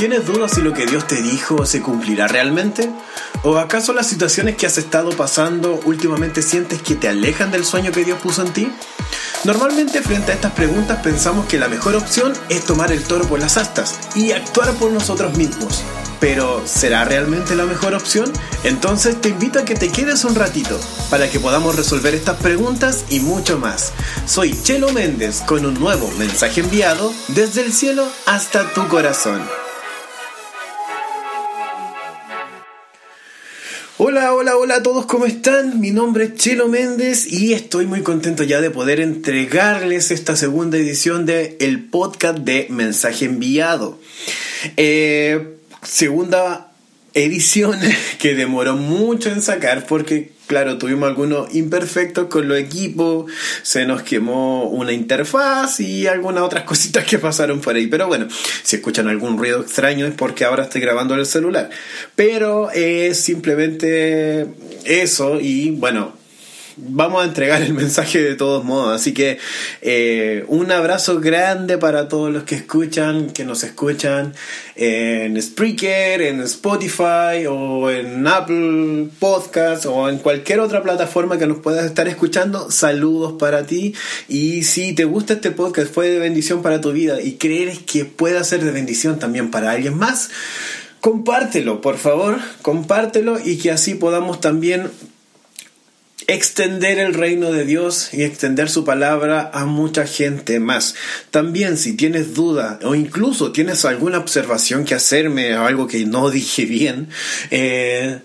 ¿Tienes dudas si lo que Dios te dijo se cumplirá realmente? ¿O acaso las situaciones que has estado pasando últimamente sientes que te alejan del sueño que Dios puso en ti? Normalmente frente a estas preguntas pensamos que la mejor opción es tomar el toro por las astas y actuar por nosotros mismos. Pero, ¿será realmente la mejor opción? Entonces te invito a que te quedes un ratito para que podamos resolver estas preguntas y mucho más. Soy Chelo Méndez con un nuevo mensaje enviado desde el cielo hasta tu corazón. Hola, hola, hola a todos, ¿cómo están? Mi nombre es Chelo Méndez y estoy muy contento ya de poder entregarles esta segunda edición de el podcast de Mensaje Enviado. Eh, segunda edición que demoró mucho en sacar porque claro, tuvimos algunos imperfectos con los equipos, se nos quemó una interfaz y algunas otras cositas que pasaron por ahí. Pero bueno, si escuchan algún ruido extraño es porque ahora estoy grabando el celular. Pero es simplemente eso y bueno, vamos a entregar el mensaje de todos modos. Así que eh, un abrazo grande para todos los que escuchan, que nos escuchan en Spreaker, en Spotify o en Apple Podcast o en cualquier otra plataforma que nos puedas estar escuchando. Saludos para ti. Y si te gusta este podcast, fue de bendición para tu vida y crees que pueda ser de bendición también para alguien más. Compártelo, por favor, compártelo y que así podamos también extender el reino de Dios y extender su palabra a mucha gente más. También si tienes duda o incluso tienes alguna observación que hacerme o algo que no dije bien, eh,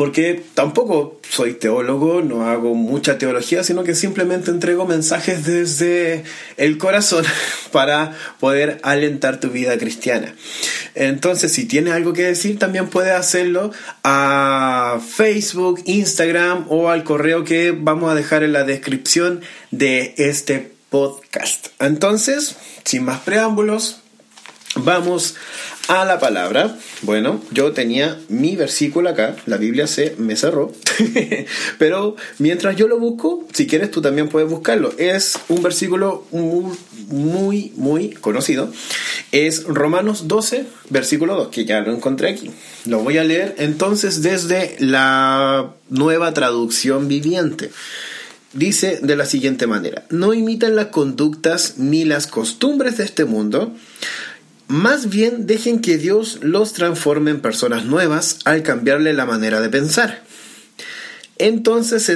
porque tampoco soy teólogo, no hago mucha teología, sino que simplemente entrego mensajes desde el corazón para poder alentar tu vida cristiana. Entonces, si tienes algo que decir, también puedes hacerlo a Facebook, Instagram o al correo que vamos a dejar en la descripción de este podcast. Entonces, sin más preámbulos, vamos a la palabra. Bueno, yo tenía mi versículo acá, la Biblia se me cerró, pero mientras yo lo busco, si quieres tú también puedes buscarlo. Es un versículo muy, muy, muy conocido. Es Romanos 12, versículo 2, que ya lo encontré aquí. Lo voy a leer entonces desde la nueva traducción viviente dice de la siguiente manera, no imitan las conductas ni las costumbres de este mundo, más bien dejen que Dios los transforme en personas nuevas al cambiarle la manera de pensar. Entonces,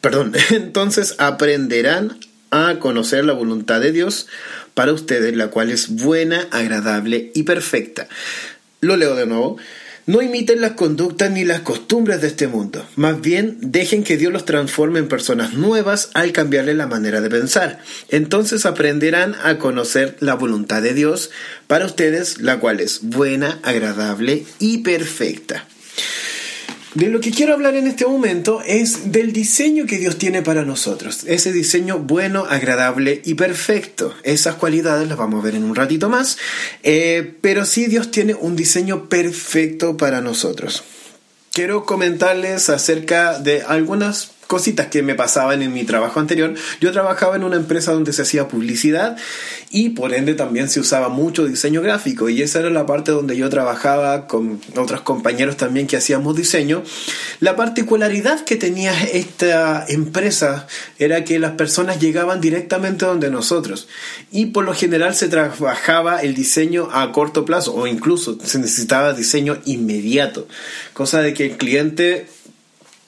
perdón, entonces aprenderán a conocer la voluntad de Dios para ustedes, la cual es buena, agradable y perfecta. Lo leo de nuevo. No imiten las conductas ni las costumbres de este mundo, más bien dejen que Dios los transforme en personas nuevas al cambiarle la manera de pensar. Entonces aprenderán a conocer la voluntad de Dios para ustedes, la cual es buena, agradable y perfecta. De lo que quiero hablar en este momento es del diseño que Dios tiene para nosotros. Ese diseño bueno, agradable y perfecto. Esas cualidades las vamos a ver en un ratito más. Eh, pero sí Dios tiene un diseño perfecto para nosotros. Quiero comentarles acerca de algunas cositas que me pasaban en mi trabajo anterior. Yo trabajaba en una empresa donde se hacía publicidad y por ende también se usaba mucho diseño gráfico y esa era la parte donde yo trabajaba con otros compañeros también que hacíamos diseño. La particularidad que tenía esta empresa era que las personas llegaban directamente donde nosotros y por lo general se trabajaba el diseño a corto plazo o incluso se necesitaba diseño inmediato, cosa de que el cliente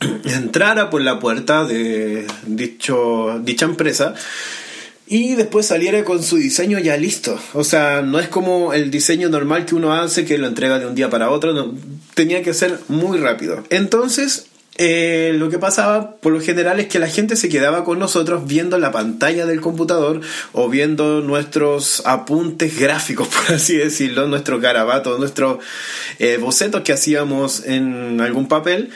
entrara por la puerta de dicho, dicha empresa y después saliera con su diseño ya listo. O sea, no es como el diseño normal que uno hace que lo entrega de un día para otro, tenía que ser muy rápido. Entonces, eh, lo que pasaba por lo general es que la gente se quedaba con nosotros viendo la pantalla del computador o viendo nuestros apuntes gráficos, por así decirlo, nuestros garabatos, nuestros eh, bocetos que hacíamos en algún papel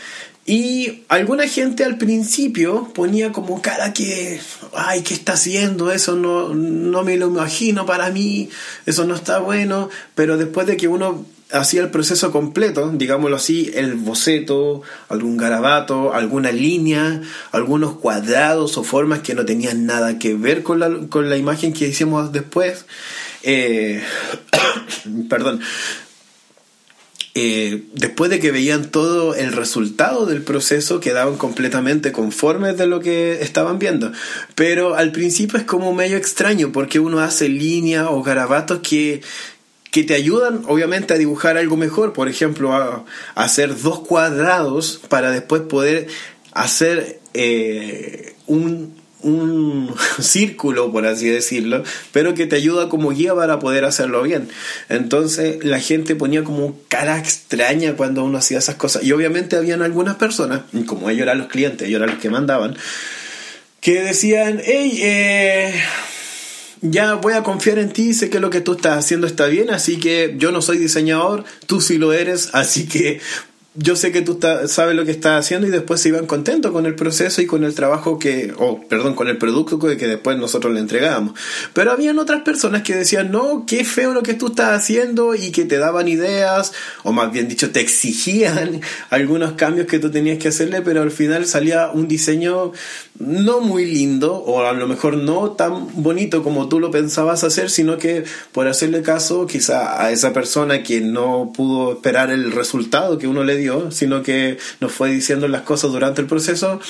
y alguna gente al principio ponía como cara que, ay, ¿qué está haciendo? Eso no, no me lo imagino para mí, eso no está bueno, pero después de que uno hacía el proceso completo, digámoslo así, el boceto, algún garabato, alguna línea, algunos cuadrados o formas que no tenían nada que ver con la, con la imagen que hicimos después, eh, perdón, eh, después de que veían todo el resultado del proceso, quedaban completamente conformes de lo que estaban viendo. Pero al principio es como medio extraño porque uno hace líneas o garabatos que, que te ayudan obviamente a dibujar algo mejor. Por ejemplo, a, hacer dos cuadrados para después poder hacer eh, un un círculo, por así decirlo, pero que te ayuda como guía para poder hacerlo bien. Entonces la gente ponía como cara extraña cuando uno hacía esas cosas. Y obviamente habían algunas personas, como ellos eran los clientes, ellos eran los que mandaban, que decían, hey, eh, ya voy a confiar en ti, sé que lo que tú estás haciendo está bien, así que yo no soy diseñador, tú sí lo eres, así que yo sé que tú sabes lo que estás haciendo y después se iban contentos con el proceso y con el trabajo que, o perdón, con el producto que, que después nosotros le entregábamos. Pero habían otras personas que decían, no, qué feo lo que tú estás haciendo y que te daban ideas, o más bien dicho, te exigían algunos cambios que tú tenías que hacerle, pero al final salía un diseño no muy lindo, o a lo mejor no tan bonito como tú lo pensabas hacer, sino que por hacerle caso quizá a esa persona que no pudo esperar el resultado que uno le dio, sino que nos fue diciendo las cosas durante el proceso,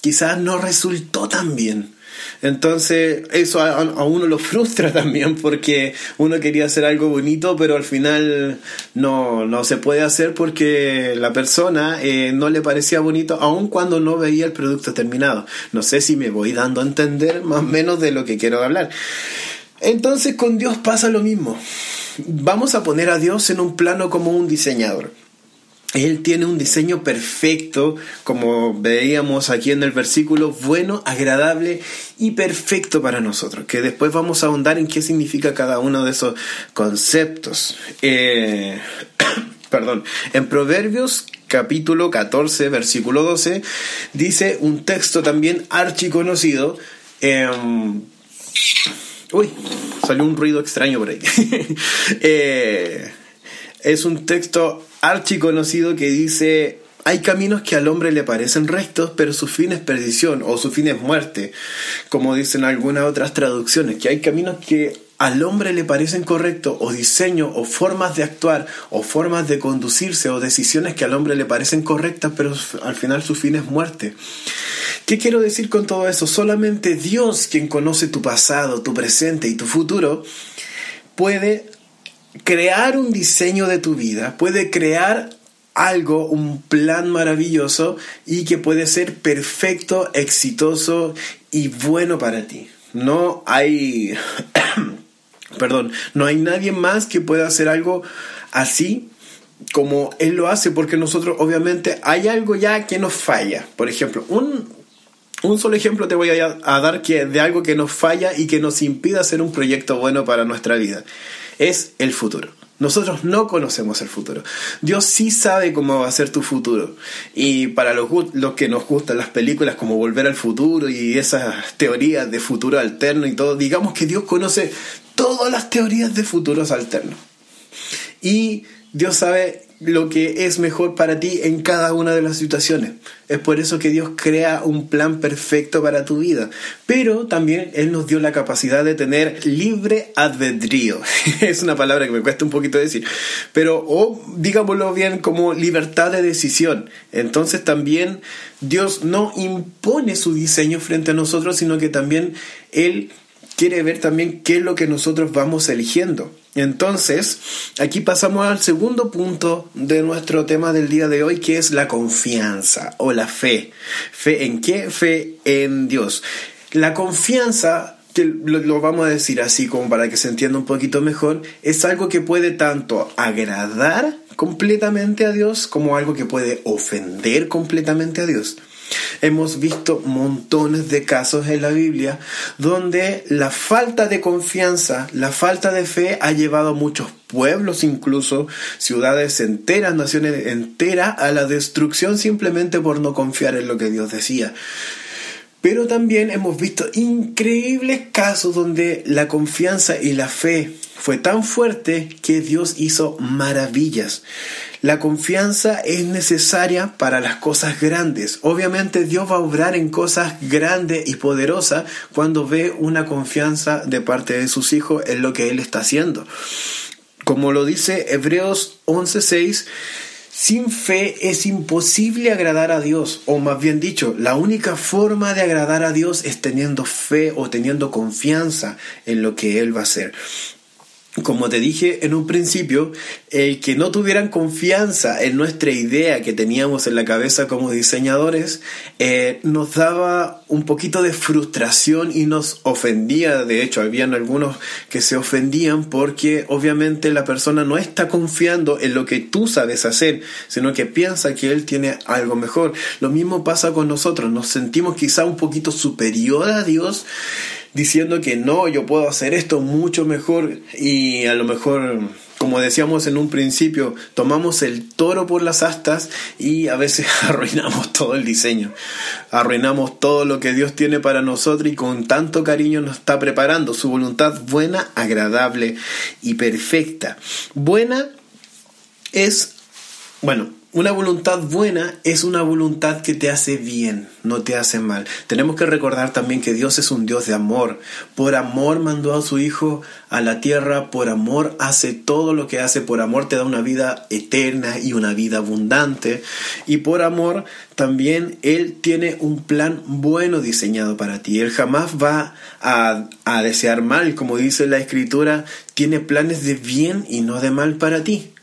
quizás no resultó tan bien. Entonces eso a, uno lo frustra también porque uno quería hacer algo bonito pero al final no, no se puede hacer porque la persona eh, no le parecía bonito aun cuando no veía el producto terminado. No sé si me voy dando a entender más o menos de lo que quiero hablar. Entonces con Dios pasa lo mismo. Vamos a poner a Dios en un plano como un diseñador. Él tiene un diseño perfecto, como veíamos aquí en el versículo, bueno, agradable y perfecto para nosotros, que después vamos a ahondar en qué significa cada uno de esos conceptos. Eh, perdón, en Proverbios capítulo 14, versículo 12, dice un texto también archiconocido. Em, uy, salió un ruido extraño por ahí. Eh, es un texto archiconocido que dice, hay caminos que al hombre le parecen rectos, pero su fin es perdición o su fin es muerte, como dicen algunas otras traducciones, que hay caminos que al hombre le parecen correctos o diseño o formas de actuar o formas de conducirse o decisiones que al hombre le parecen correctas, pero al final su fin es muerte. ¿Qué quiero decir con todo eso? Solamente Dios, quien conoce tu pasado, tu presente y tu futuro, puede crear un diseño de tu vida, puede crear algo, un plan maravilloso y que puede ser perfecto, exitoso y bueno para ti. No hay, perdón, no hay nadie más que pueda hacer algo así como él lo hace, porque nosotros obviamente hay algo ya que nos falla. Por ejemplo, un, un solo ejemplo te voy a, dar que, de algo que nos falla y que nos impide hacer un proyecto bueno para nuestra vida es el futuro. Nosotros no conocemos el futuro. Dios sí sabe cómo va a ser tu futuro. Y para los, los, que nos gustan las películas como Volver al Futuro y esas teorías de futuro alterno y todo, digamos que Dios conoce todas las teorías de futuros alternos. Y Dios sabe lo que es mejor para ti en cada una de las situaciones. Es por eso que Dios crea un plan perfecto para tu vida. Pero también Él nos dio la capacidad de tener libre albedrío. es una palabra que me cuesta un poquito decir. Pero, o digámoslo bien, como libertad de decisión. Entonces también Dios no impone su diseño frente a nosotros, sino que también Él quiere ver también qué es lo que nosotros vamos eligiendo. Entonces, aquí pasamos al segundo punto de nuestro tema del día de hoy, que es la confianza o la fe. ¿Fe en qué? Fe en Dios. La confianza, que lo, vamos a decir así como para que se entienda un poquito mejor, es algo que puede tanto agradar completamente a Dios como algo que puede ofender completamente a Dios. Hemos visto montones de casos en la Biblia donde la falta de confianza, la falta de fe ha llevado a muchos pueblos, incluso ciudades enteras, naciones enteras, a la destrucción simplemente por no confiar en lo que Dios decía. Pero también hemos visto increíbles casos donde la confianza y la fe fue tan fuerte que Dios hizo maravillas. La confianza es necesaria para las cosas grandes. Obviamente Dios va a obrar en cosas grandes y poderosas cuando ve una confianza de parte de sus hijos en lo que Él está haciendo. Como lo dice Hebreos 11:6, sin fe es imposible agradar a Dios, o más bien dicho, la única forma de agradar a Dios es teniendo fe o teniendo confianza en lo que Él va a hacer como te dije en un principio, el que no tuvieran confianza en nuestra idea que teníamos en la cabeza como diseñadores, eh, nos daba un poquito de frustración y nos ofendía. De hecho, habían algunos que se ofendían porque obviamente la persona no está confiando en lo que tú sabes hacer, sino que piensa que él tiene algo mejor. Lo mismo pasa con nosotros, nos sentimos quizá un poquito superior a Dios diciendo que no, yo puedo hacer esto mucho mejor y a lo mejor, como decíamos en un principio, tomamos el toro por las astas y a veces arruinamos todo el diseño, arruinamos todo lo que Dios tiene para nosotros y con tanto cariño nos está preparando su voluntad buena, agradable y perfecta. Buena es, bueno, una voluntad buena es una voluntad que te hace bien, no te hace mal. Tenemos que recordar también que Dios es un Dios de amor. Por amor mandó a su Hijo a la tierra, por amor hace todo lo que hace, por amor te da una vida eterna y una vida abundante. Y por amor también Él tiene un plan bueno diseñado para ti. Él jamás va a, a desear mal, como dice la Escritura, tiene planes de bien y no de mal para ti.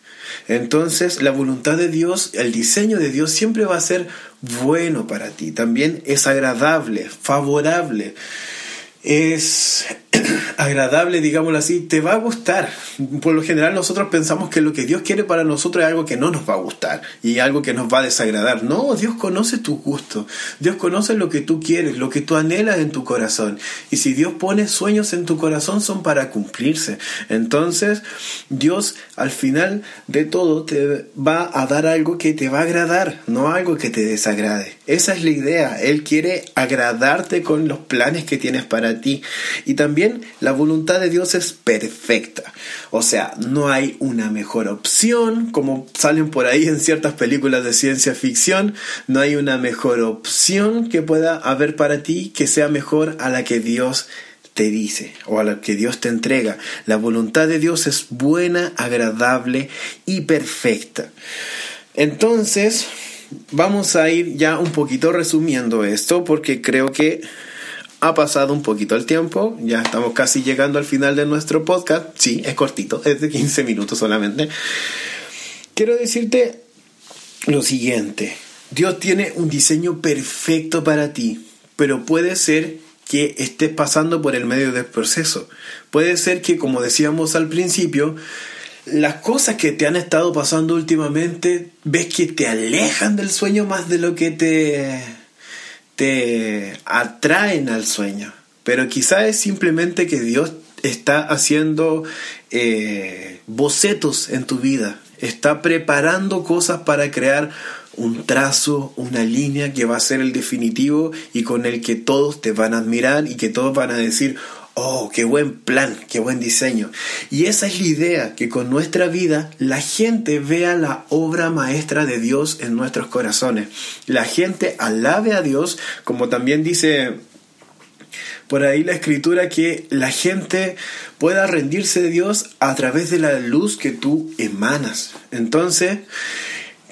Entonces la voluntad de Dios, el diseño de Dios siempre va a ser bueno para ti, también es agradable, favorable. Es agradable, digámoslo así, te va a gustar. Por lo general nosotros pensamos que lo que Dios quiere para nosotros es algo que no nos va a gustar y algo que nos va a desagradar. No, Dios conoce tu gusto, Dios conoce lo que tú quieres, lo que tú anhelas en tu corazón. Y si Dios pone sueños en tu corazón son para cumplirse. Entonces Dios al final de todo te va a dar algo que te va a agradar, no algo que te desagrade. Esa es la idea. Él quiere agradarte con los planes que tienes para ti. Y también la voluntad de Dios es perfecta. O sea, no hay una mejor opción, como salen por ahí en ciertas películas de ciencia ficción, no hay una mejor opción que pueda haber para ti que sea mejor a la que Dios te dice o a la que Dios te entrega. La voluntad de Dios es buena, agradable y perfecta. Entonces, vamos a ir ya un poquito resumiendo esto porque creo que ha pasado un poquito el tiempo, ya estamos casi llegando al final de nuestro podcast. Sí, es cortito, es de 15 minutos solamente. Quiero decirte lo siguiente, Dios tiene un diseño perfecto para ti, pero puede ser que estés pasando por el medio del proceso. Puede ser que, como decíamos al principio, las cosas que te han estado pasando últimamente, ves que te alejan del sueño más de lo que te te atraen al sueño. Pero quizá es simplemente que Dios está haciendo eh, bocetos en tu vida, está preparando cosas para crear un trazo, una línea que va a ser el definitivo y con el que todos te van a admirar y que todos van a decir, oh, qué buen plan, qué buen diseño. Y esa es la idea, que con nuestra vida la gente vea la obra maestra de Dios en nuestros corazones. La gente alabe a Dios, como también dice por ahí la escritura, que la gente pueda rendirse de Dios a través de la luz que tú emanas. Entonces,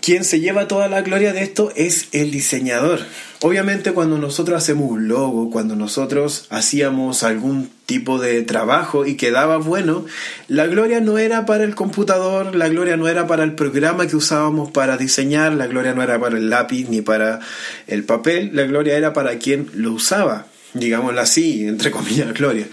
quien se lleva toda la gloria de esto es el diseñador. Obviamente cuando nosotros hacemos un logo, cuando nosotros hacíamos algún tipo de trabajo y quedaba bueno, la gloria no era para el computador, la gloria no era para el programa que usábamos para diseñar, la gloria no era para el lápiz ni para el papel, la gloria era para quien lo usaba, digámoslo así, entre comillas, gloria.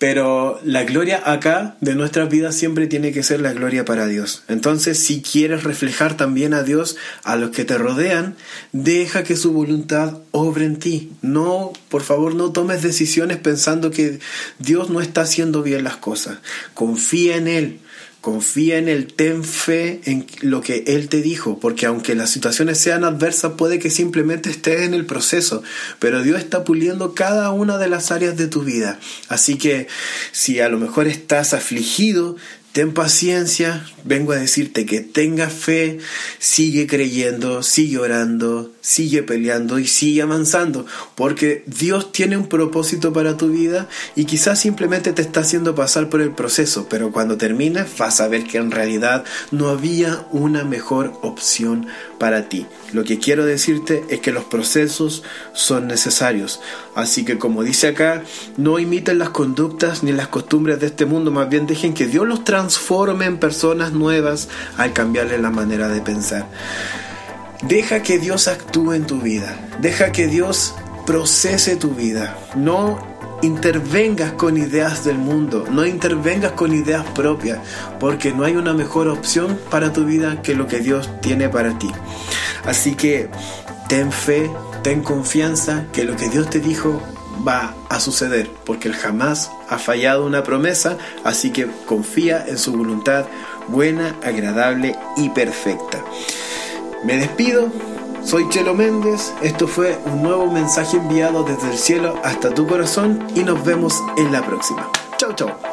Pero la gloria acá de nuestras vidas siempre tiene que ser la gloria para Dios. Entonces, si quieres reflejar también a Dios a los que te rodean, deja que su voluntad obre en ti. No, por favor, no tomes decisiones pensando que Dios no está haciendo bien las cosas. Confía en Él. Confía en Él, ten fe en lo que Él te dijo, porque aunque las situaciones sean adversas, puede que simplemente estés en el proceso, pero Dios está puliendo cada una de las áreas de tu vida. Así que si a lo mejor estás afligido, ten paciencia, vengo a decirte que tengas fe, sigue creyendo, sigue orando, sigue peleando y sigue avanzando, porque Dios tiene un propósito para tu vida y quizás simplemente te está haciendo pasar por el proceso, pero cuando termines vas a ver que en realidad no había una mejor opción para ti. Lo que quiero decirte es que los procesos son necesarios, así que como dice acá, no imiten las conductas ni las costumbres de este mundo, más bien dejen que Dios los transforme en personas nuevas al cambiarle la manera de pensar. Deja que Dios actúe en tu vida. Deja que Dios procese tu vida. No intervengas con ideas del mundo. No intervengas con ideas propias. Porque no hay una mejor opción para tu vida que lo que Dios tiene para ti. Así que ten fe, ten confianza que lo que Dios te dijo va a suceder. Porque Él jamás ha fallado una promesa. Así que confía en su voluntad buena, agradable y perfecta. Me despido, soy Chelo Méndez, esto fue un nuevo mensaje enviado desde el cielo hasta tu corazón y nos vemos en la próxima. Chau, chau.